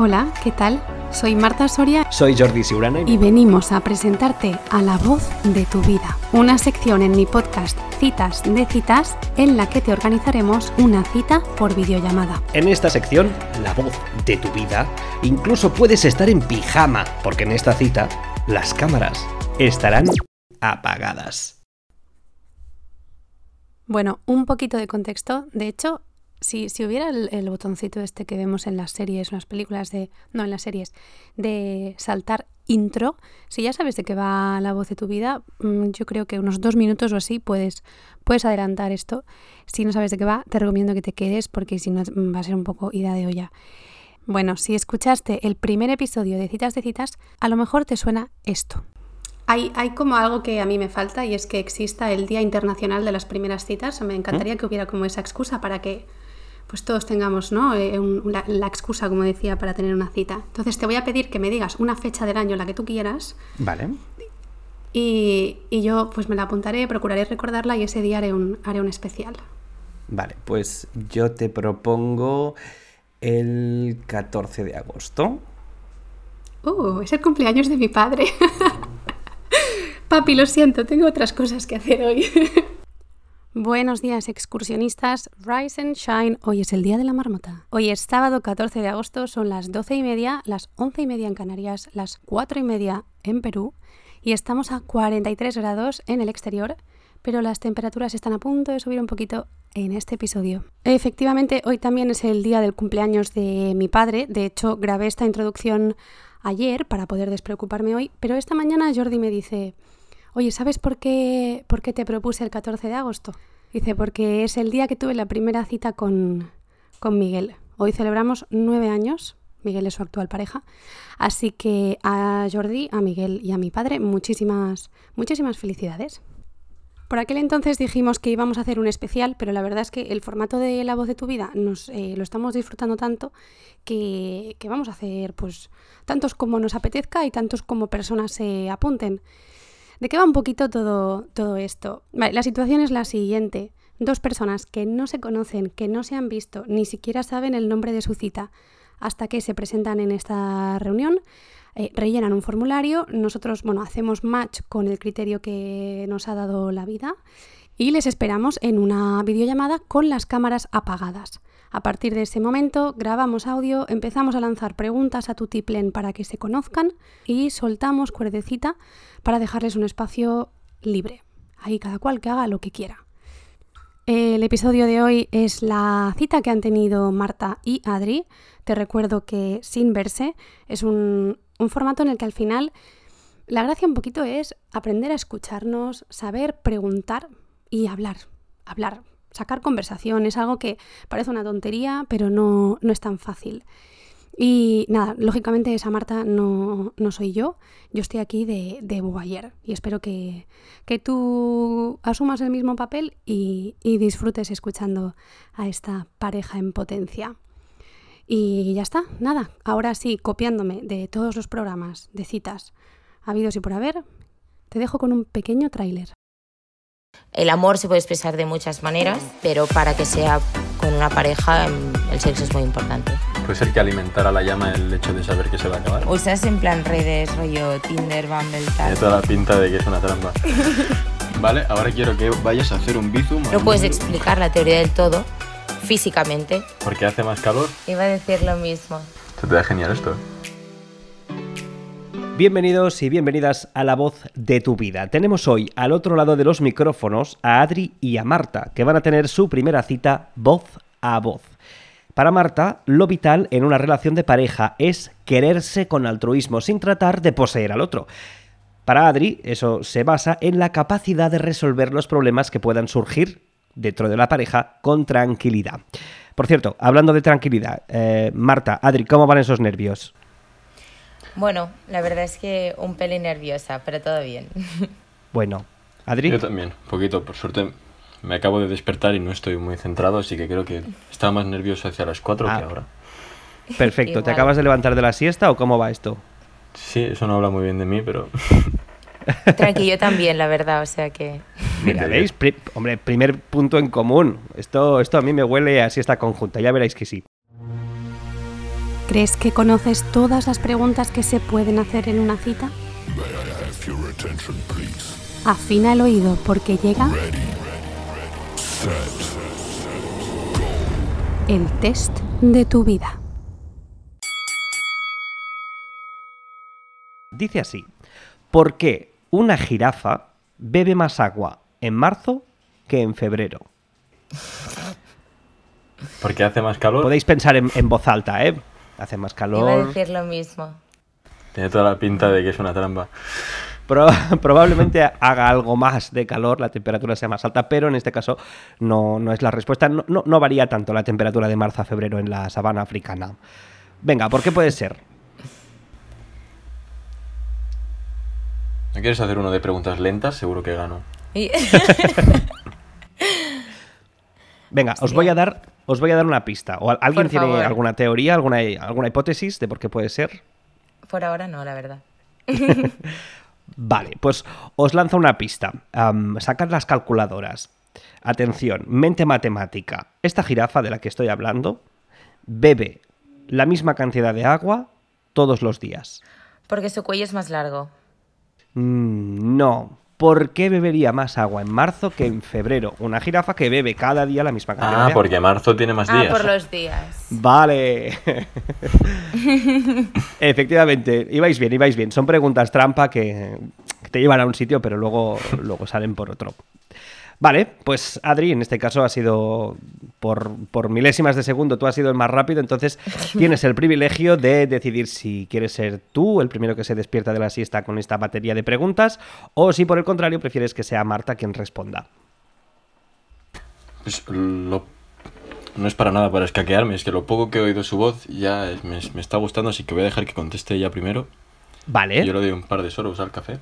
Hola, ¿qué tal? Soy Marta Soria Soy Jordi Siurana y venimos a presentarte a La Voz de tu Vida, una sección en mi podcast Citas de Citas en la que te organizaremos una cita por videollamada. en esta sección, la voz de tu vida, incluso puedes estar en pijama, porque en esta cita las cámaras estarán apagadas. Bueno, un poquito de contexto. De hecho, si, si hubiera el, el botoncito este que vemos en las series, en las películas de... No, en las series, de saltar intro, si ya sabes de qué va la voz de tu vida, mm, yo creo que unos dos minutos o así puedes, puedes adelantar esto. Si no sabes de qué va, te recomiendo que te quedes porque si no mm, va a ser un poco ida de olla. Bueno, si escuchaste el primer episodio de Citas de Citas, a lo mejor te suena esto. Hay, hay como algo que a mí me falta y es que exista el Día Internacional de las Primeras Citas. Me encantaría que hubiera como esa excusa para que pues todos tengamos ¿no? Eh, la excusa, como decía, para tener una cita. Entonces te voy a pedir que me digas una fecha del año, la que tú quieras, Vale. y, y yo pues me la apuntaré, procuraré recordarla y ese día haré un, haré un especial. Vale, pues yo te propongo el 14 de agosto. Uh, es el cumpleaños de mi padre. Papi, lo siento, tengo otras cosas que hacer hoy. Buenos días, excursionistas. Rise and shine. Hoy es el día de la marmota. Hoy es sábado 14 de agosto, son las 12 y media, las 11 y media en Canarias, las 4 y media en Perú y estamos a 43 grados en el exterior, pero las temperaturas están a punto de subir un poquito en este episodio. Efectivamente, hoy también es el día del cumpleaños de mi padre. De hecho, grabé esta introducción ayer para poder despreocuparme hoy, pero esta mañana Jordi me dice, oye, ¿sabes por qué, por qué te propuse el 14 de agosto? Dice, porque es el día que tuve la primera cita con, con Miguel. Hoy celebramos nueve años. Miguel es su actual pareja. Así que a Jordi, a Miguel y a mi padre, muchísimas, muchísimas felicidades. Por aquel entonces dijimos que íbamos a hacer un especial, pero la verdad es que el formato de La voz de tu vida nos, eh, lo estamos disfrutando tanto que, que vamos a hacer pues tantos como nos apetezca y tantos como personas se apunten. ¿De qué va un poquito todo, todo esto? La situación es la siguiente. Dos personas que no se conocen, que no se han visto, ni siquiera saben el nombre de su cita, hasta que se presentan en esta reunión, eh, rellenan un formulario, nosotros, bueno, hacemos match con el criterio que nos ha dado la vida y les esperamos en una videollamada con las cámaras apagadas. A partir de ese momento grabamos audio, empezamos a lanzar preguntas a Tutiplen para que se conozcan y soltamos cuerdecita para dejarles un espacio libre. Ahí cada cual que haga lo que quiera. El episodio de hoy es la cita que han tenido Marta y Adri. Te recuerdo que sin verse es un, un formato en el que al final la gracia un poquito es aprender a escucharnos, saber preguntar y hablar, hablar, sacar conversación. Es algo que parece una tontería, pero no, no es tan fácil. Y nada, lógicamente esa Marta no, no soy yo, yo estoy aquí de, de y espero que, que tú asumas el mismo papel y, y disfrutes escuchando a esta pareja en potencia. Y ya está, nada, ahora sí, copiándome de todos los programas de citas habidos y por haber, te dejo con un pequeño tráiler. El amor se puede expresar de muchas maneras, pero para que sea con una pareja, em, el sexo es muy importante. Puede ser que alimentara la llama el hecho de saber que se va a acabar. ¿Usas en plan redes, rollo Tinder, Bumble, Tiene tal? toda la pinta de que es una trampa. vale, ahora quiero que vayas a hacer un bizum. No puedes explicar la teoría del todo físicamente. Porque hace más calor. Iba a decir lo mismo. Se te da genial esto. Bienvenidos y bienvenidas a La Voz de tu Vida. Tenemos hoy al otro lado de los micrófonos a Adri y a Marta, que van a tener su primera cita voz a voz. Para Marta, lo vital en una relación de pareja es quererse con altruismo sin tratar de poseer al otro. Para Adri, eso se basa en la capacidad de resolver los problemas que puedan surgir dentro de la pareja con tranquilidad. Por cierto, hablando de tranquilidad, eh, Marta, Adri, ¿cómo van esos nervios? Bueno, la verdad es que un pelín nerviosa, pero todo bien. Bueno, Adri. Yo también, un poquito. Por suerte me acabo de despertar y no estoy muy centrado, así que creo que estaba más nervioso hacia las 4 Ah. que ahora. Perfecto, ¿te acabas de levantar de la siesta o cómo va esto? Sí, eso no habla muy bien de mí, pero Tranqui, yo también, la verdad, o sea que... Mira, ¿veis? Pri- hombre, primer punto en común. Esto, esto a mí me huele a siesta conjunta, ya veréis que sí. ¿Crees que conoces todas las preguntas que se pueden hacer en una cita? Afina el oído porque llega el test de tu vida. Dice así, ¿por qué una jirafa bebe más agua en marzo que en febrero? Porque hace más calor. Podéis pensar en, en voz alta, ¿eh? Hace más Iba a calor. decir lo mismo. Tiene toda la pinta de que es una trampa. Pro- probablemente haga algo más de calor, la temperatura sea más alta, pero en este caso no, no es la respuesta. No, no- no varía tanto la temperatura de marzo a febrero en la sabana africana. Venga, ¿por qué puede ser? ¿No quieres hacer uno de preguntas lentas? Seguro que gano. Venga, os voy a dar, os voy a dar una pista. ¿O al- alguien Por tiene favor. alguna teoría, alguna, alguna hipótesis de por qué puede ser? Por ahora no, la verdad. Vale, pues os lanzo una pista. Sacad las calculadoras. Atención, mente matemática. Esta jirafa de la que estoy hablando bebe la misma cantidad de agua todos los días. Porque su cuello es más largo. Mm, no. ¿Por qué bebería más agua en marzo que en febrero? Una jirafa que bebe cada día la misma cantidad Ah, de agua. porque marzo tiene más Ah, días. por los días. Vale. Efectivamente, ibais bien, ibais bien. Son preguntas trampa que, que te llevan a un sitio, pero luego, luego salen por otro. Vale, pues Adri, en este caso ha sido por, por milésimas de segundo, tú has sido el más rápido, entonces tienes el privilegio de decidir si quieres ser tú el primero que se despierta de la siesta con esta batería de preguntas o si por el contrario prefieres que sea Marta quien responda. Pues lo- no es para nada para escaquearme, es que lo poco que he oído su voz ya es- me, me está gustando, así que voy a dejar que conteste ella primero. Vale. Yo le doy un par de sorbos al café.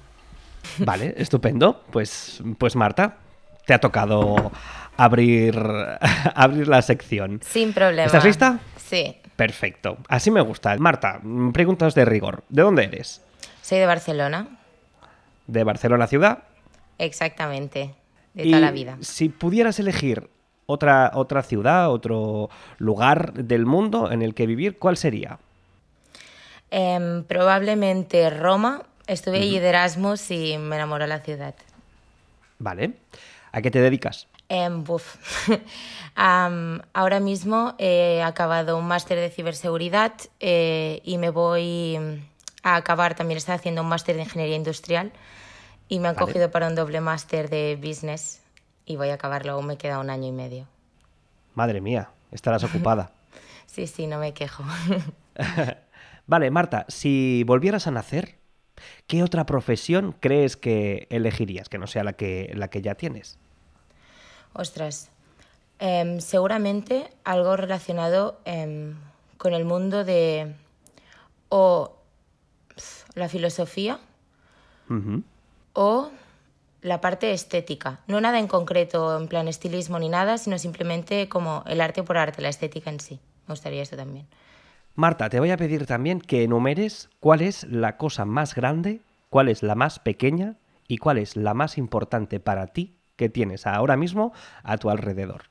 Vale, estupendo. Pues, pues Marta, te ha tocado abrir, abrir la sección. Sin problema. ¿Estás lista? Sí. Perfecto. Así me gusta. Marta, preguntas de rigor. ¿De dónde eres? Soy de Barcelona. ¿De Barcelona ciudad? Exactamente. De Y toda la vida. Si pudieras elegir otra, otra ciudad, otro lugar del mundo en el que vivir, ¿cuál sería? Em, probablemente Roma. Estuve allí de Erasmus y me enamoró la ciudad. Vale. ¿A qué te dedicas? Em, ahora mismo he acabado un máster de ciberseguridad eh, y me voy a acabar, también estoy haciendo un máster de ingeniería industrial y me han Vale. cogido para un doble máster de business y voy a acabarlo, aún me queda un año y medio. Madre mía, estarás ocupada. Sí, sí, no me quejo. Vale, Marta, si volvieras a nacer, ¿qué otra profesión crees que elegirías que no sea la que, la que ya tienes? Ostras, em, seguramente algo relacionado em, con el mundo de o pf, la filosofía o la parte estética. No nada en concreto, en plan estilismo ni nada, sino simplemente como el arte por arte, la estética en sí. Me gustaría eso también. Marta, te voy a pedir también que enumeres cuál es la cosa más grande, cuál es la más pequeña y cuál es la más importante para ti que tienes ahora mismo a tu alrededor.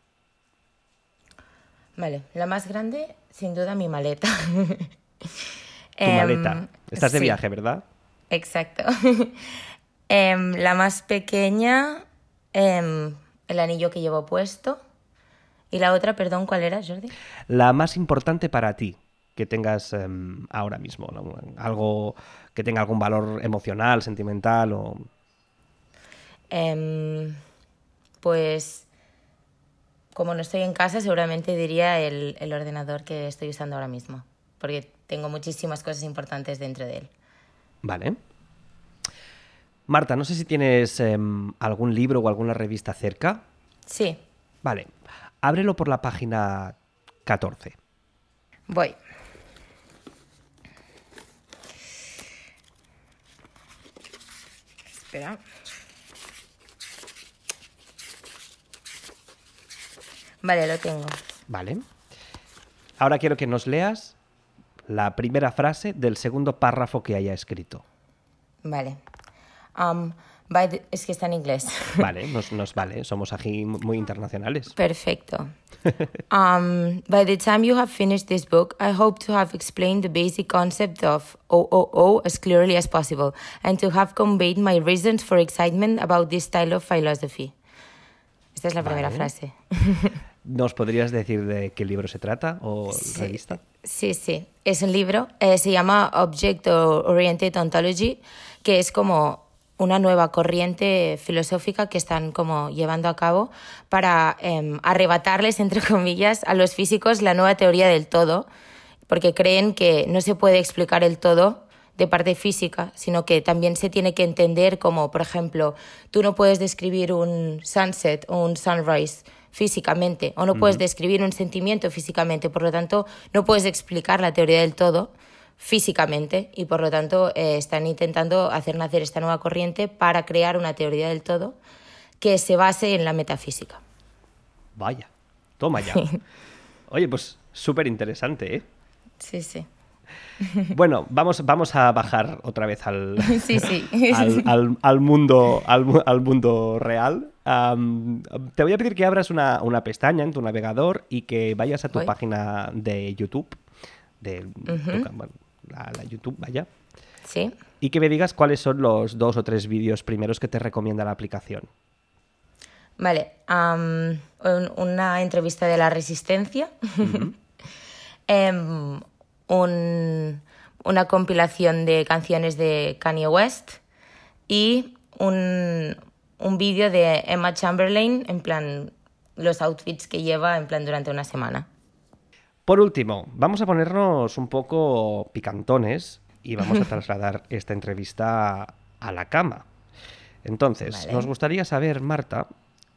Vale, la más grande, sin duda, mi maleta. Tu maleta. Estás de Em, sí. viaje, ¿verdad? Exacto. Em, la más pequeña, em, el anillo que llevo puesto. Y la otra, perdón, ¿cuál era, Jordi? La más importante para ti que tengas em, ahora mismo, ¿no? algo que tenga algún valor emocional, sentimental o Em, pues, como no estoy en casa, seguramente diría el, el ordenador que estoy usando ahora mismo. Porque tengo muchísimas cosas importantes dentro de él. Vale. Marta, no sé si tienes em, algún libro o alguna revista cerca. Sí, Vale. Ábrelo por la página 14. voy. Espera. Vale, lo tengo. Vale. Ahora quiero que nos leas la primera frase del segundo párrafo que haya escrito. Vale. By the- es que está en inglés. Vale, nos, nos vale, somos aquí muy internacionales. Perfecto. Um, by the time you have finished this book, I hope to have explained the basic concept of OOO as clearly as possible and to have conveyed my reasons for excitement about this style of philosophy. Esta es la primera Vale. frase. ¿Nos podrías decir de qué libro se trata o revista? Sí, sí. Es un libro, eh, se llama Object Oriented Ontology, que es como una nueva corriente filosófica que están como llevando a cabo para em, arrebatarles, entre comillas, a los físicos la nueva teoría del todo, porque creen que no se puede explicar el todo de parte física, sino que también se tiene que entender como, por ejemplo, tú no puedes describir un sunset o un sunrise físicamente, o no puedes describir un sentimiento físicamente, por lo tanto, no puedes explicar la teoría del todo físicamente y por lo tanto eh, están intentando hacer nacer esta nueva corriente para crear una teoría del todo que se base en la metafísica. Vaya, toma ya. Oye, pues súper interesante, ¿eh? Sí, sí. Bueno, vamos, vamos a bajar otra vez al, Sí, sí. al, al- al mundo, al, mu- al mundo real. Te voy a pedir que abras una, una pestaña en tu navegador y que vayas a tu Voy. página de YouTube, de tu ca- bueno, la, la YouTube, vaya, Sí. y que me digas cuáles son los dos o tres vídeos primeros que te recomienda la aplicación. Vale, una entrevista de la Resistencia, Em, un- una compilación de canciones de Kanye West y un, un vídeo de Emma Chamberlain, en plan, los outfits que lleva, en plan, durante una semana. Por último, vamos a ponernos un poco picantones y vamos a trasladar esta entrevista a la cama. Entonces, Vale. nos gustaría saber, Marta,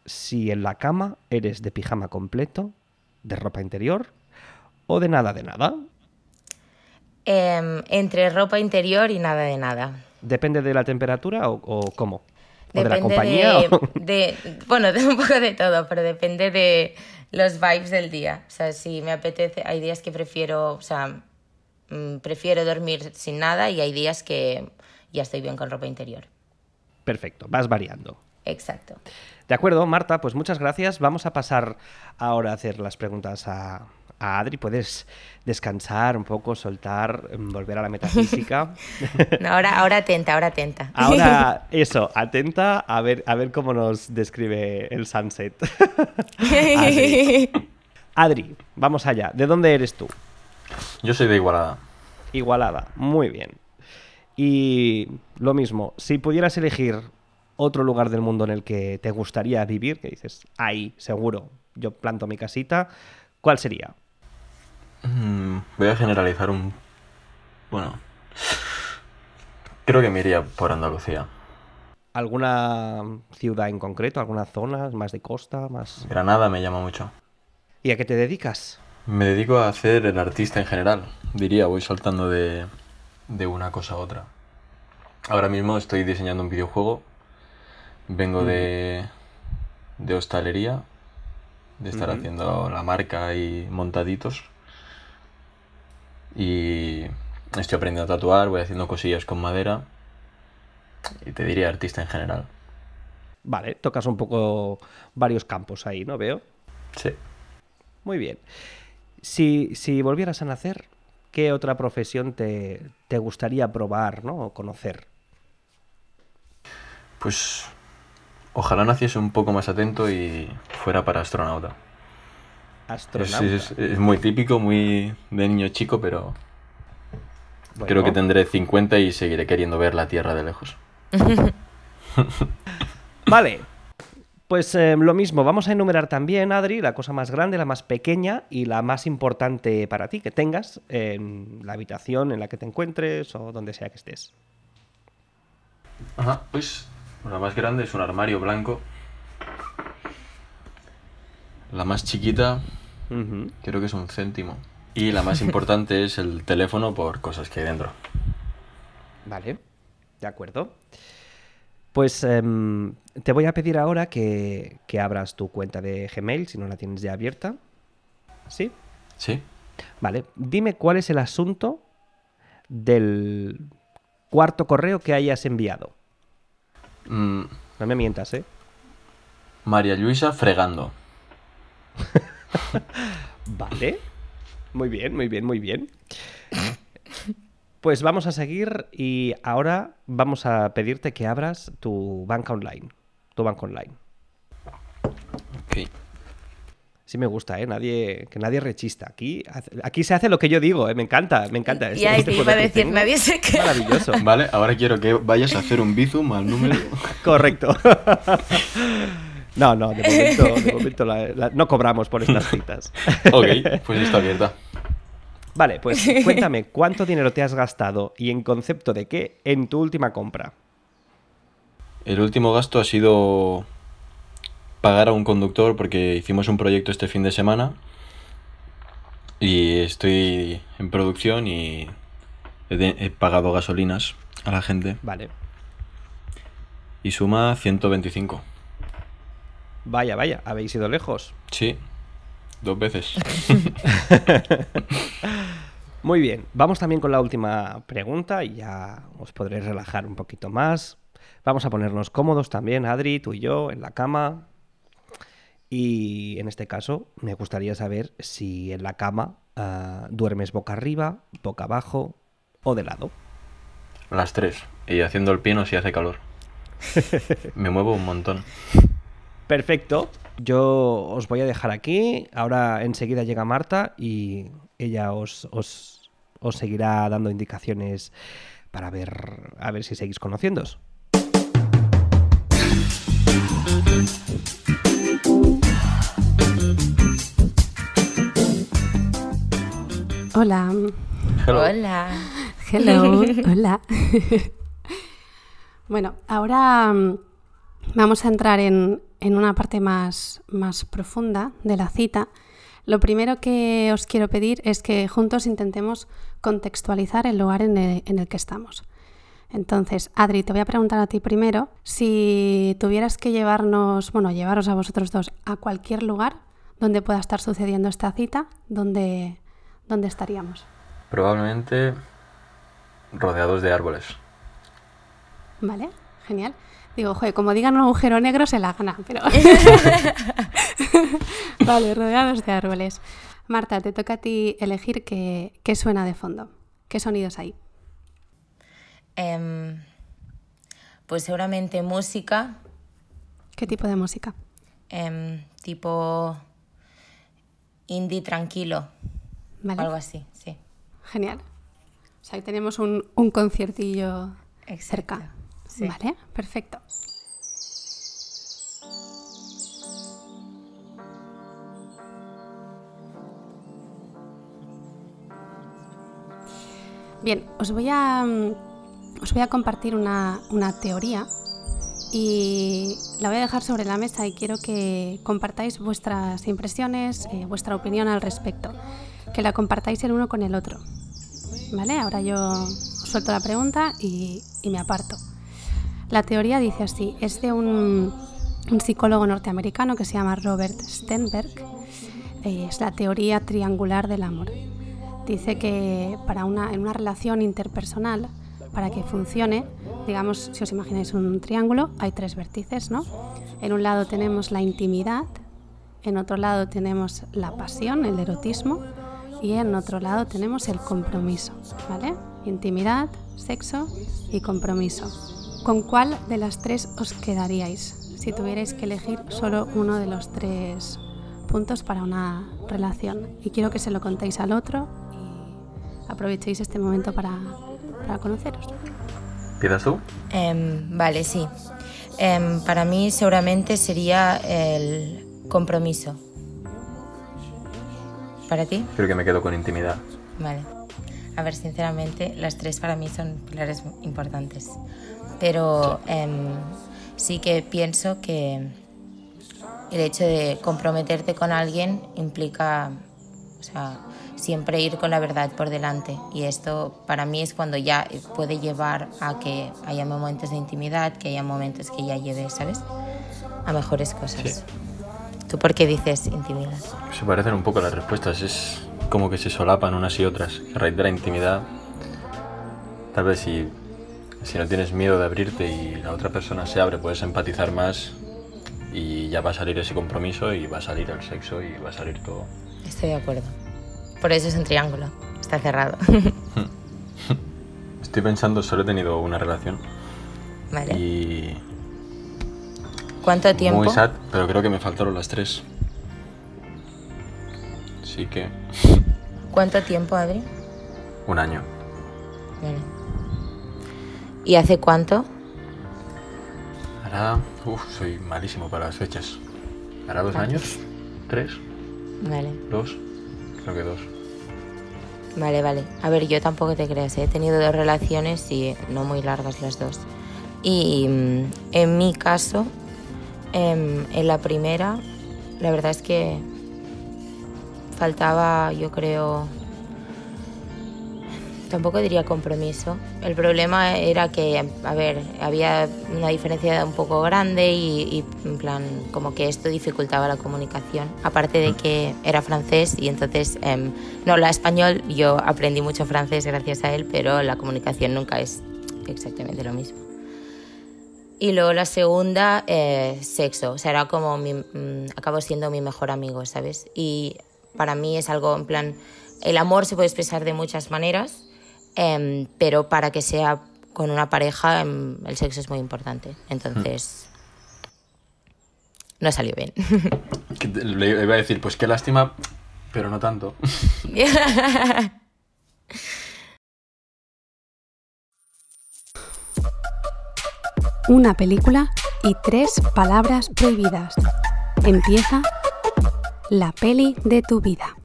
si en la cama eres de pijama completo, de ropa interior o de nada de nada. Em, entre ropa interior y nada de nada. ¿Depende de la temperatura o, o cómo? ¿O de la Depende compañía? de, o- de- bueno, de un poco de todo, pero depende de los vibes del día. O sea, si me apetece, hay días que prefiero, o sea, mm, prefiero dormir sin nada y hay días que ya estoy bien con ropa interior. Perfecto, vas variando. Exacto. De acuerdo, Marta, pues muchas gracias. Vamos a pasar ahora a hacer las preguntas a, a Adri. Puedes descansar un poco, soltar, em, volver a la metafísica. No, ahora, ahora atenta, ahora atenta. Ahora, eso, atenta a ver, a ver cómo nos describe el sunset. Adri. Adri, vamos allá. ¿De dónde eres tú? Yo soy de Igualada. Igualada. Muy bien. Y lo mismo, si pudieras elegir otro lugar del mundo en el que te gustaría vivir, que dices, ahí, seguro, yo planto mi casita, ¿cuál sería? Mm, voy a generalizar un... Bueno. Creo que me iría por Andalucía. ¿Alguna ciudad en concreto? ¿Alguna zona más de costa? más Granada me llama mucho. ¿Y a qué te dedicas? Me dedico a hacer el artista en general. Diría, voy saltando de, de una cosa a otra. Ahora mismo estoy diseñando un videojuego. Vengo de, de hostelería, de estar haciendo la marca y montaditos. Y estoy aprendiendo a tatuar, voy haciendo cosillas con madera. Y te diría artista en general. Vale, tocas un poco varios campos ahí, ¿no? Veo. Sí. Muy bien. Si, si volvieras a nacer, ¿qué otra profesión te, te gustaría probar, ¿no? O conocer? Pues ojalá naciese un poco más atento y fuera para astronauta. Es, Astronauta. es- es muy típico, muy de niño chico, pero Bueno, creo que tendré 50 y seguiré queriendo ver la Tierra de lejos. Vale. Pues eh, lo mismo, vamos a enumerar también, Adri, la cosa más grande, la más pequeña y la más importante para ti que tengas en la habitación en la que te encuentres o donde sea que estés. Ajá, pues la más grande es un armario blanco. La más chiquita Creo que es un céntimo. Y la más importante es el teléfono por cosas que hay dentro. Vale, de acuerdo. Pues em, te voy a pedir ahora que, que abras tu cuenta de Gmail, si no la tienes ya abierta. ¿Sí? ¿Sí? Vale, dime cuál es el asunto del cuarto correo que hayas enviado. Mm, No me mientas, ¿eh? María Luisa fregando. Vale. Muy bien, muy bien, muy bien. Pues vamos a seguir y ahora vamos a pedirte que abras tu banca online. Tu banca online. Ok. Sí me gusta, ¿eh? Nadie, que nadie rechista. Aquí, aquí se hace lo que yo digo, ¿eh? Me encanta, me encanta. Y te iba a poder que decir, tengo. nadie se queda. Maravilloso. Vale, ahora quiero que vayas a hacer un bizum al número. Correcto. No, no, de momento, de momento la- la- no cobramos por estas citas. ok, pues está abierta. Vale, pues cuéntame, ¿cuánto dinero te has gastado y en concepto de qué en tu última compra? El último gasto ha sido pagar a un conductor porque hicimos un proyecto este fin de semana y estoy en producción y he, de- he pagado gasolinas a la gente Vale. y suma 125. Vaya, vaya, habéis ido lejos. Sí, dos veces. Muy bien, vamos también con la última pregunta y ya os podréis relajar un poquito más. Vamos a ponernos cómodos también, Adri, tú y yo, en la cama. Y en este caso, me gustaría saber si en la cama ah, duermes boca arriba, boca abajo o de lado. Las tres. Y haciendo el piano si hace calor. Me muevo un montón. Perfecto. Yo os voy a dejar aquí. Ahora enseguida llega Marta y ella os, os, os seguirá dando indicaciones para ver a ver si seguís conociéndoos. Hola. Hello. Hola. Hello. Hola. bueno, ahora mm, vamos a entrar en, en una parte más, más profunda de la cita. Lo primero que os quiero pedir es que juntos intentemos contextualizar el lugar en el, en el que estamos. Entonces, Adri, te voy a preguntar a ti primero si tuvieras que llevarnos, bueno, llevaros a vosotros dos a cualquier lugar donde pueda estar sucediendo esta cita, ¿dónde, dónde estaríamos? Probablemente rodeados de árboles. Vale, genial. Digo, joder, como digan un agujero negro se la gana, pero... vale, rodeados de árboles. Marta, te toca a ti elegir qué, qué suena de fondo. ¿Qué sonidos hay? Em, pues seguramente música, ¿Qué tipo de música? em, tipo indie tranquilo, Vale, algo así, sí. genial. O sea, ahí tenemos un, un conciertillo Exacto, cerca. Vale, perfecto. Bien, os voy a, mm, os voy a compartir una, una teoría y la voy a dejar sobre la mesa y quiero que compartáis vuestras impresiones, eh, vuestra opinión al respecto, que la compartáis el uno con el otro. ¿Vale? Ahora yo suelto la pregunta y, y me aparto. La teoría dice así, es de un, psicólogo norteamericano que se llama Robert Stenberg, eh, es la teoría triangular del amor. Dice que para una, en una relación interpersonal, para que funcione, digamos, si os imagináis un triángulo, hay tres vértices, ¿no? En un lado tenemos la intimidad, en otro lado tenemos la pasión, el erotismo, y en otro lado tenemos el compromiso, ¿vale? Intimidad, sexo y compromiso. ¿Con cuál de las tres os quedaríais si tuvierais que elegir solo uno de los tres puntos para una relación? Y quiero que se lo contéis al otro y aprovechéis este momento para, para conoceros. ¿Empiezas tú? Em, vale, sí. Em, para mí seguramente sería el compromiso. ¿Para ti? Creo que me quedo con intimidad. Vale. A ver, sinceramente, las tres para mí son pilares importantes. Pero em, sí que pienso que el hecho de comprometerte con alguien implica, o sea, siempre ir con la verdad por delante. Y esto para mí es cuando ya puede llevar a que haya momentos de intimidad, que haya momentos que ya lleve, ¿sabes? A mejores cosas. Sí. ¿Tú por qué dices intimidad? Se parecen un poco las respuestas. Es como que se solapan unas y otras. A raíz de la intimidad, tal vez si si no tienes miedo de abrirte y la otra persona se abre, puedes empatizar más y ya va a salir ese compromiso y va a salir el sexo y va a salir todo. Estoy de acuerdo. Por eso es un triángulo. Está cerrado. Estoy pensando, solo he tenido una relación. Vale. Y. ¿Cuánto tiempo? Muy sad, pero creo que me faltaron las tres. Así que. ¿Cuánto tiempo, Adri? Un año. Vale. ¿Y hace cuánto? Hará. Uf, soy malísimo para las fechas. ¿Hará dos años? ¿Tres? Vale. ¿Dos? Creo que dos. Vale, vale. A ver, yo tampoco te creas, ¿eh? he tenido dos relaciones y no muy largas las dos. Y mm, en mi caso, em, en la primera, la verdad es que faltaba, yo creo, tampoco diría compromiso. El problema era que, a ver, había una diferencia un poco grande y, y, en plan, como que esto dificultaba la comunicación. Aparte de que era francés y entonces em, no habla español, yo aprendí mucho francés gracias a él, pero la comunicación nunca es exactamente lo mismo. Y luego la segunda, eh, sexo. O sea, era como mi, mm, acabo siendo mi mejor amigo, ¿sabes? Y para mí es algo en plan, el amor se puede expresar de muchas maneras, em, pero para que sea con una pareja, em, el sexo es muy importante. Entonces, no salió bien. Le iba a decir, pues qué lástima, pero no tanto. Una película y tres palabras prohibidas. Empieza la peli de tu vida.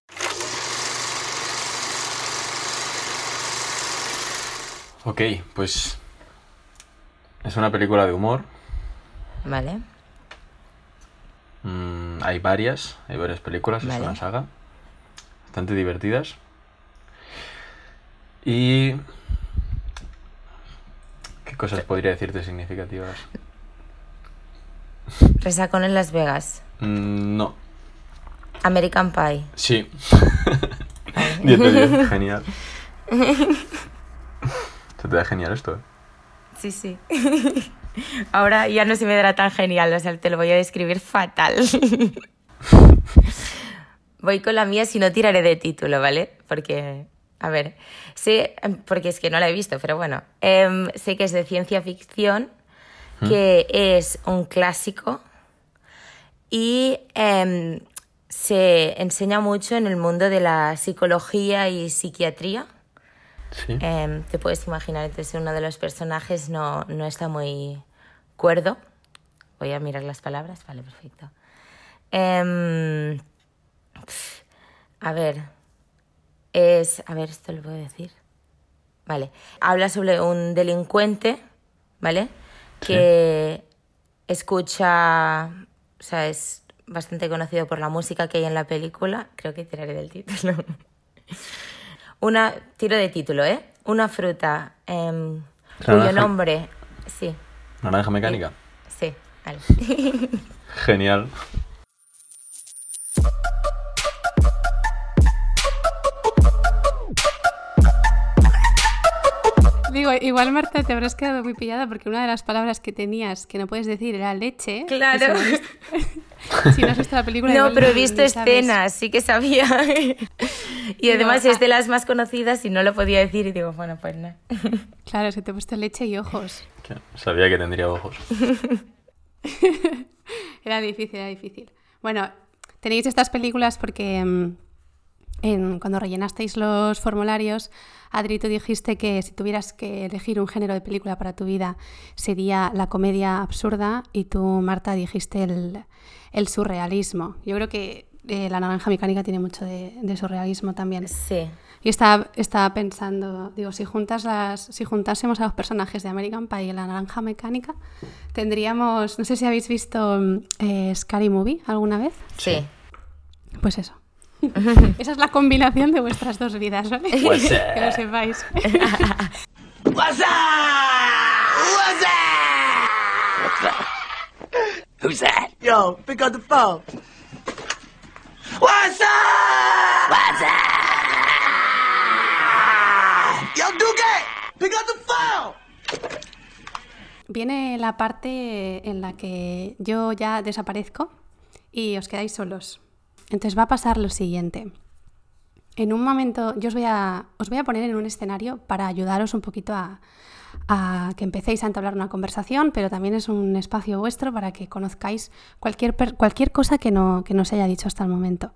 Ok, pues. Es una película de humor. ¿Vale? Mm, hay varias, hay varias películas, Vale. es una saga. Bastante divertidas. Y. ¿Qué cosas podría decirte significativas? Resacón en Las Vegas. Mm, no. American Pie. Sí. 10 de 10, genial. Se te da genial esto, ¿eh? Sí, sí. Ahora ya no se me dará tan genial, o sea, te lo voy a describir fatal. Voy con la mía si no tiraré de título, ¿vale? Porque, a ver, sé, porque es que no la he visto, pero bueno, em, sé que es de ciencia ficción, que es un clásico y em, se enseña mucho en el mundo de la psicología y psiquiatría. Sí. Em, te puedes imaginar, entonces uno de los personajes no, no está muy cuerdo. Voy a mirar las palabras. Vale, perfecto. Em, a ver, es... A ver, esto lo puedo decir. Vale. Habla sobre un delincuente, ¿vale? Que escucha... O sea, es bastante conocido por la música que hay en la película. Creo que tiraré del título. Una, tiro de título, ¿eh? Una fruta em, cuyo nombre... Sí, Naranja mecánica. sí, vale. Genial. Digo, igual Marta te habrás quedado muy pillada porque una de las palabras que tenías que no puedes decir era leche. Claro. Si no has visto, si no has visto la película. No, pero he visto escenas, sí que sabía. y además es de las más conocidas y no lo podía decir y digo, bueno, pues no. Claro, es que te he puesto leche y ojos. Sabía que tendría ojos. Era difícil, era difícil. Bueno, tenéis estas películas porque mm, en- cuando rellenasteis los formularios, Adri, tú dijiste que si tuvieras que elegir un género de película para tu vida sería la comedia absurda y tú, Marta, dijiste el, el surrealismo. Yo creo que eh, La Naranja Mecánica tiene mucho de, de surrealismo también. Sí. Y estaba, estaba pensando, digo, si juntas las, si juntásemos a los personajes de American Pie y la naranja mecánica, tendríamos, no sé si habéis visto mm, eh, Scary Movie alguna vez. Sí. Pues eso. Esa es la combinación de vuestras dos vidas, ¿vale? What's up? que lo sepáis. What's up? What's up? Who's that? Yo, pick up the phone. What's up? What's up? Yo, Duque, pick up the viene la parte en la que yo ya desaparezco y os quedáis solos. Entonces va a pasar lo siguiente. En un momento, yo os voy a, os voy a poner en un escenario para ayudaros un poquito a, a que empecéis a entablar una conversación, pero también es un espacio vuestro para que conozcáis cualquier, cualquier cosa que no, que no se haya dicho hasta el momento.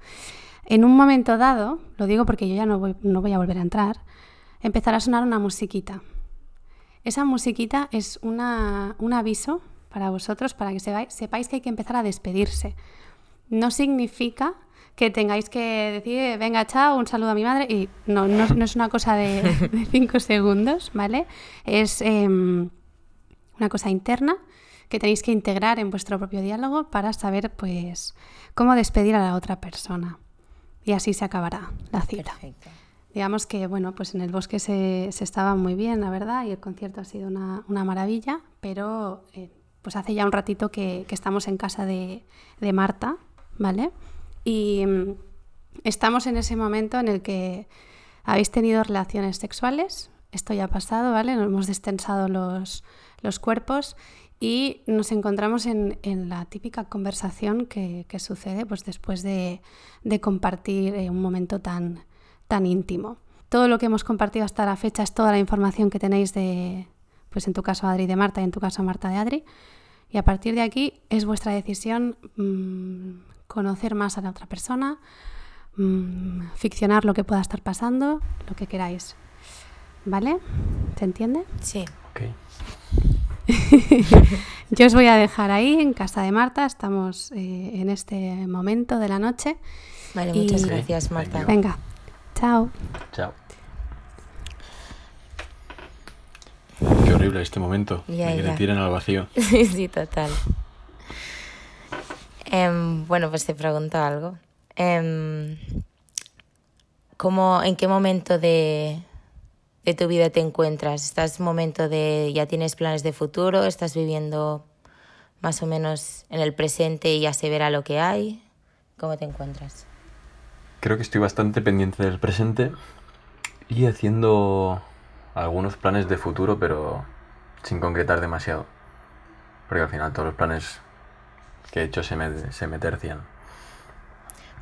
En un momento dado, lo digo porque yo ya no voy, no voy a volver a entrar, empezará a sonar una musiquita. Esa musiquita es una, un aviso para vosotros, para que sepáis, sepáis que hay que empezar a despedirse. No significa que tengáis que decir, venga, chao, un saludo a mi madre, y no, no, es una cosa de, cinco segundos, ¿vale? Es em, una cosa interna que tenéis que integrar en vuestro propio diálogo para saber, pues, cómo despedir a la otra persona. Y así se acabará la cita. Digamos que, bueno, pues en el bosque se, se, estaba muy bien, la verdad, y el concierto ha sido una, una maravilla, pero eh, pues hace ya un ratito que, que estamos en casa de, de Marta, ¿vale? Y mm, estamos en ese momento en el que habéis tenido relaciones sexuales, esto ya ha pasado, ¿vale? Nos hemos destensado los, los cuerpos y nos encontramos en, en la típica conversación que, que, sucede pues, después de, de compartir eh, un momento tan, tan íntimo. Todo lo que hemos compartido hasta la fecha es toda la información que tenéis de, pues en tu caso Adri de Marta y en tu caso Marta de Adri. Y a partir de aquí es vuestra decisión mmm, conocer más a la otra persona, mmm, ficcionar lo que pueda estar pasando, lo que queráis. ¿Vale? ¿Se entiende? Sí. Ok. Yo os voy a dejar ahí en casa de Marta, estamos eh, en este momento de la noche. Vale, muchas gracias, Marta. Venga, chao. Chao. Qué horrible este momento. Ya, Me ya. tiran al vacío. sí, total. Eh, bueno, pues te pregunto algo. Eh, ¿cómo, ¿En qué momento de, de tu vida te encuentras? ¿Estás en momento de ya tienes planes de futuro? ¿Estás viviendo más o menos en el presente y ya se verá lo que hay? ¿Cómo te encuentras? Creo que estoy bastante pendiente del presente y haciendo algunos planes de futuro, pero sin concretar demasiado. Porque al final todos los planes que he hecho se me, se me tercian.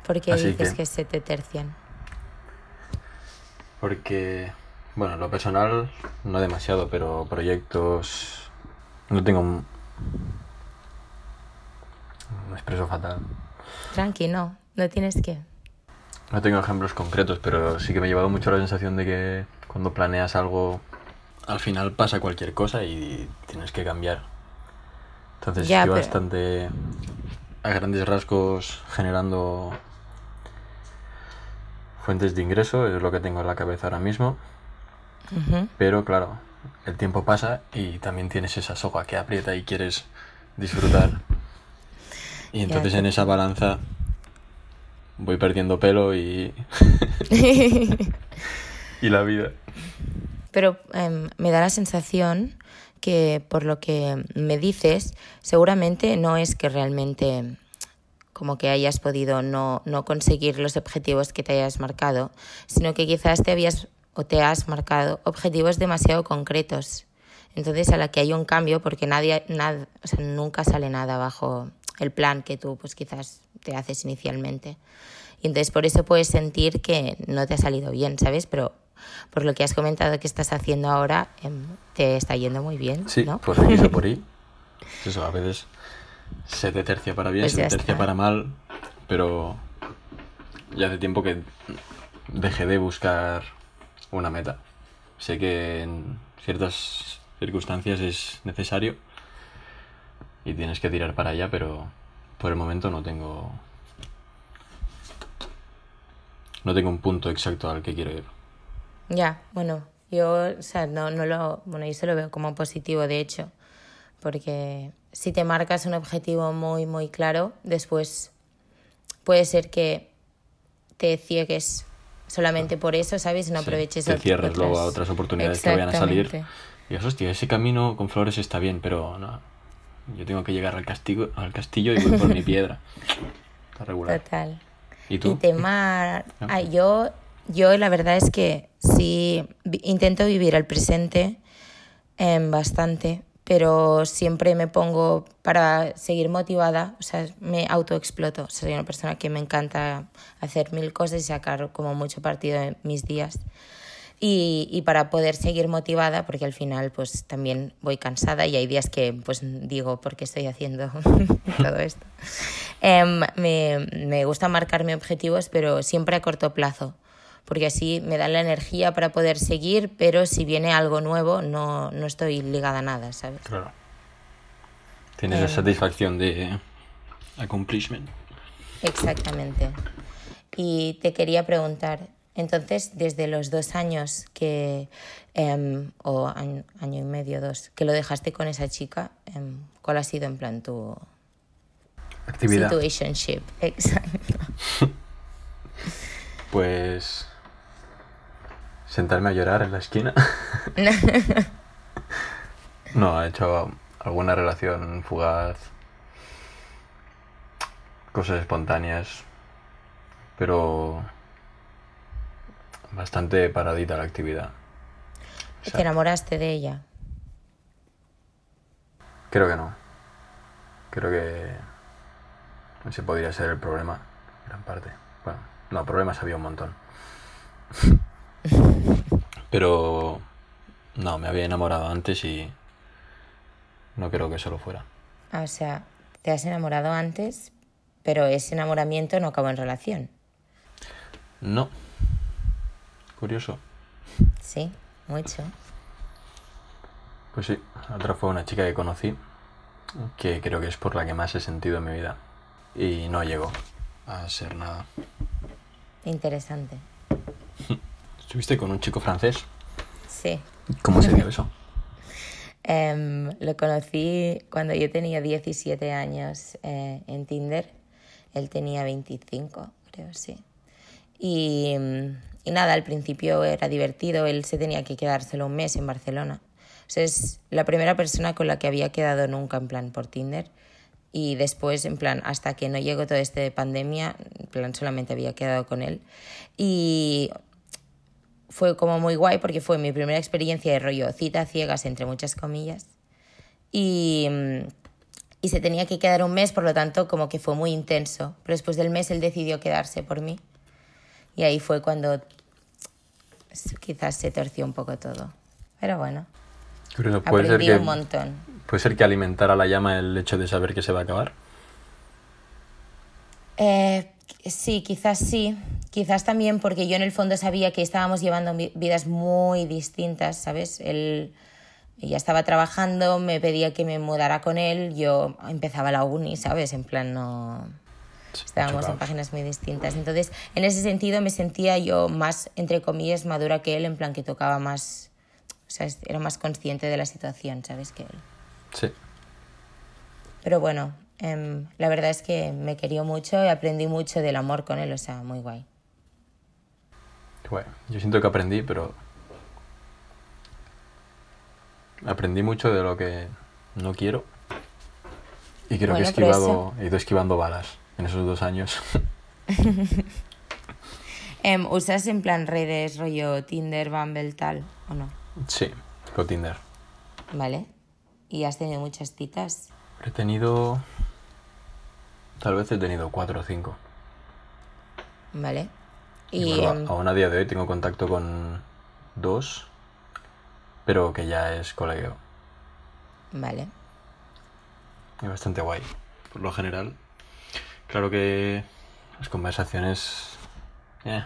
¿Por qué Así dices que- que... se te tercian? Porque, bueno, lo personal no demasiado, pero proyectos no tengo un... Me expreso fatal. Tranqui, no, no tienes que. No tengo ejemplos concretos, pero sí que me ha llevado mucho la sensación de que cuando planeas algo, al final pasa cualquier cosa y tienes que cambiar. Entonces Ya, estoy pero- bastante a grandes rasgos generando fuentes de ingreso, es lo que tengo en la cabeza ahora mismo. Pero claro, el tiempo pasa y también tienes esa soga que aprieta y quieres disfrutar. Y entonces en esa balanza voy perdiendo pelo y, y la vida. Pero em, me da la sensación que por lo que me dices, seguramente no es que realmente como que hayas podido no, no conseguir los objetivos que te hayas marcado, sino que quizás te habías o te has marcado objetivos demasiado concretos. Entonces, a la que hay un cambio, porque nadie, nada, o sea, nunca sale nada bajo el plan que tú pues quizás te haces inicialmente. Y entonces por eso puedes sentir que no te ha salido bien, ¿sabes? Pero por lo que has comentado que estás haciendo ahora, em, te está yendo muy bien, Sí, ¿no? por aquí o por ahí. Eso, a veces se te tercia para bien, Pues se te tercia está. para mal, pero ya hace tiempo que dejé de buscar una meta. Sé que en ciertas circunstancias es necesario y tienes que tirar para allá, pero por el momento no tengo no tengo un punto exacto al que quiero ir. Ya, bueno, yo, o sea, no, no lo, bueno, yo se lo veo como positivo, de hecho, porque si te marcas un objetivo muy, muy claro, después puede ser que te ciegues solamente por eso, ¿sabes? No Sí, aproveches te cierres luego a otras oportunidades que vayan a salir. Y dices, hostia, ese camino con flores está bien, pero no. Yo tengo que llegar al castillo, al castillo y voy por mi piedra. Está regular. Total. ¿Y tú? Y tema... ¿No? ah, yo, yo la verdad es que sí intento vivir el presente em, bastante, pero siempre me pongo para seguir motivada, o sea, me autoexploto. Soy una persona que me encanta hacer mil cosas y sacar como mucho partido de mis días. Y, y, para poder seguir motivada, porque al final pues también voy cansada y hay días que pues digo, ¿por qué estoy haciendo todo esto? Um, me, me gusta marcarme objetivos, pero siempre a corto plazo porque así me dan la energía para poder seguir, pero si viene algo nuevo no, no estoy ligada a nada, ¿sabes? Claro. Tienes la Em. satisfacción de accomplishment. Exactamente. Y te quería preguntar, entonces, desde los dos años que, em, o año, año y medio, dos, que lo dejaste con esa chica, em, ¿cuál ha sido en plan tu Actividad. situationship? Exacto. Pues sentarme a llorar en la esquina. no, he hecho alguna relación fugaz, cosas espontáneas, pero bastante paradita la actividad. O ¿Te enamoraste de ella? creo que no. Creo que ese podría ser el problema, gran parte. Bueno, no, problemas había un montón. Pero no, me había enamorado antes y no creo que eso lo fuera. Ah, o sea, te has enamorado antes, pero ese enamoramiento no acabó en relación. No. Curioso. Sí, mucho. Pues sí, la otra fue una chica que conocí, que creo que es por la que más he sentido en mi vida. Y no llegó a ser nada. Interesante. ¿Estuviste con un chico francés? Sí. ¿Cómo se dio eso? Em, lo conocí cuando yo tenía 17 años eh, en Tinder. Él tenía 25, creo, sí. Y, y nada, al principio era divertido. Él se tenía que quedar solo un mes en Barcelona. O sea, es la primera persona con la que había quedado nunca en plan por Tinder. Y después, en plan, hasta que no llegó todo este de pandemia, en plan, solamente había quedado con él. Y fue como muy guay porque fue mi primera experiencia de rollo cita ciegas, entre muchas comillas. Y, mm, y se tenía que quedar un mes, por lo tanto, como que fue muy intenso. Pero después del mes él decidió quedarse por mí. Y ahí fue cuando quizás se torció un poco todo. Pero bueno, puede ser, aprendí que, un montón. puede ser que alimentara la llama el hecho de saber que se va a acabar. Eh, sí, quizás sí. Quizás también porque yo en el fondo sabía que estábamos llevando vi- vidas muy distintas, ¿sabes? Él ya estaba trabajando, me pedía que me mudara con él, yo empezaba la uni, ¿sabes? En plan, no... Estábamos en páginas muy distintas. Entonces, en ese sentido me sentía yo más, entre comillas, madura que él, en plan que tocaba más... O sea, era más consciente de la situación, ¿sabes? Que él. Sí. Pero bueno, em, la verdad es que me querió mucho y aprendí mucho del amor con él, o sea, muy guay. Bueno, yo siento que aprendí, pero aprendí mucho de lo que no quiero. Y creo que he Bueno, esquivado, he ido esquivando balas en esos dos años. Em, ¿Usas en plan redes, rollo Tinder, Bumble, tal, o no? sí, con Tinder. ¿Vale? ¿Y has tenido muchas citas? He tenido. Tal vez he tenido cuatro o cinco. ¿Vale? Y Y, bueno, em, aún a día de hoy tengo contacto con dos, pero que ya es colegio. vale. Es bastante guay, por lo general. Claro que las conversaciones eh,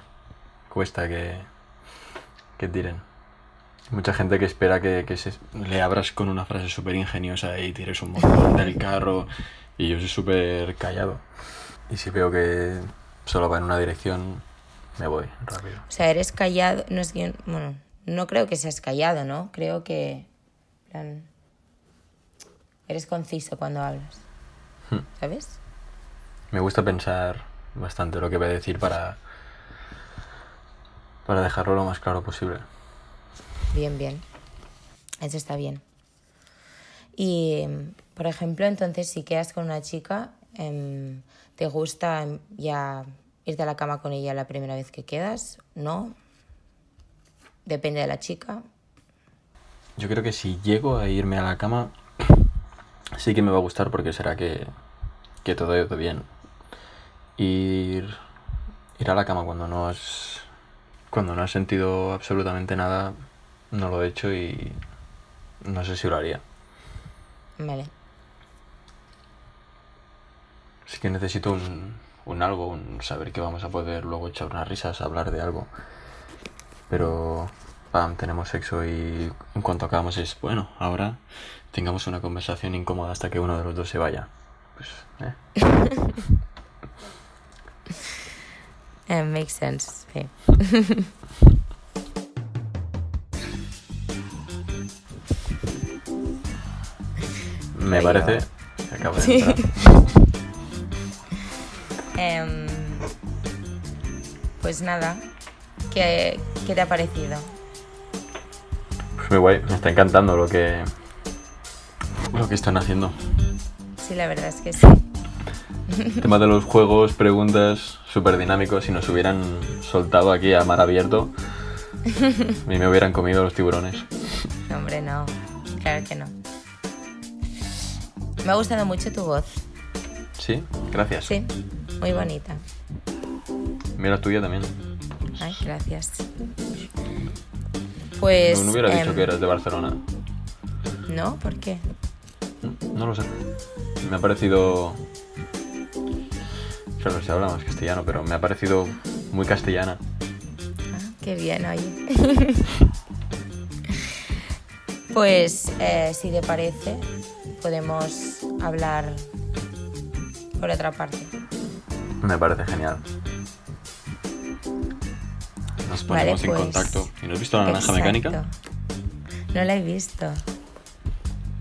cuesta que, que tiren. Mucha gente que espera que, que se- le abras con una frase súper ingeniosa y tires un montón del carro y yo soy súper callado. Y si veo que solo va en una dirección, me voy rápido. O sea, eres callado, no es que, bueno, no creo que seas callado, ¿no? Creo que, plan, eres conciso cuando hablas, Hmm. ¿sabes? Me gusta pensar bastante lo que voy a decir para, para dejarlo lo más claro posible. Bien, bien. Eso está bien. Y, por ejemplo, entonces, si quedas con una chica, em, ¿te gusta ya irte a la cama con ella la primera vez que quedas? ¿No? Depende de la chica. Yo creo que si llego a irme a la cama, sí que me va a gustar porque será que, que todo ha ido bien. Ir, ir a la cama cuando no has cuando no has sentido absolutamente nada, no lo he hecho y no sé si lo haría. Vale. Sí que necesito un, un algo, un saber que vamos a poder luego echar unas risas, hablar de algo. Pero, pam, tenemos sexo y en cuanto acabamos es, bueno, ahora tengamos una conversación incómoda hasta que uno de los dos se vaya. Pues, ¿eh? Eh, makes sense, sí. Me parece de entrar. Em, pues nada, ¿qué, qué te ha parecido? Pues muy guay, me está encantando lo que lo que están haciendo. Sí, la verdad es que sí. El tema de los juegos, preguntas, súper dinámicos. Si nos hubieran soltado aquí a mar abierto, a mí me hubieran comido los tiburones. No, hombre, no. Claro que no. Me ha gustado mucho tu voz. Sí, gracias. Sí, muy bonita. Mira la tuya también. Ay, gracias. Pues. no, no hubiera dicho em, que eras de Barcelona. No, ¿por qué? No lo sé. Me ha parecido. Claro, si hablamos castellano, pero me ha parecido muy castellana. Ah, qué bien, oye. pues, eh, si te parece, podemos hablar por otra parte. Me parece genial. Nos Vale, ponemos en pues, contacto. ¿Y no has visto la naranja mecánica? No la he visto.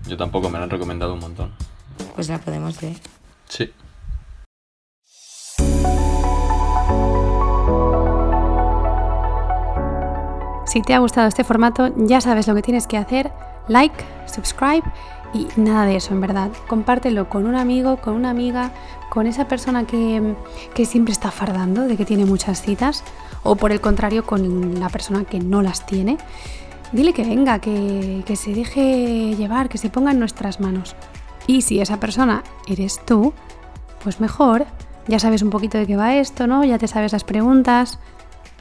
Yo tampoco, me la han recomendado un montón. Pues la podemos ver. Sí. Si te ha gustado este formato, ya sabes lo que tienes que hacer. Like, subscribe y nada de eso, en verdad. Compártelo con un amigo, con una amiga, con esa persona que, que siempre está fardando de que tiene muchas citas. O por el contrario, con la persona que no las tiene. Dile que venga, que, que se deje llevar, que se ponga en nuestras manos. Y si esa persona eres tú, pues mejor. Ya sabes un poquito de qué va esto, ¿no? Ya te sabes las preguntas.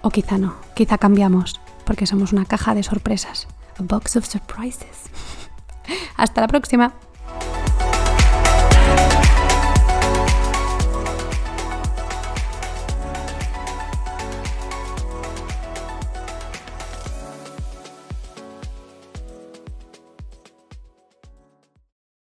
O quizá no, quizá cambiamos, porque somos una caja de sorpresas. A box of surprises. Hasta la próxima.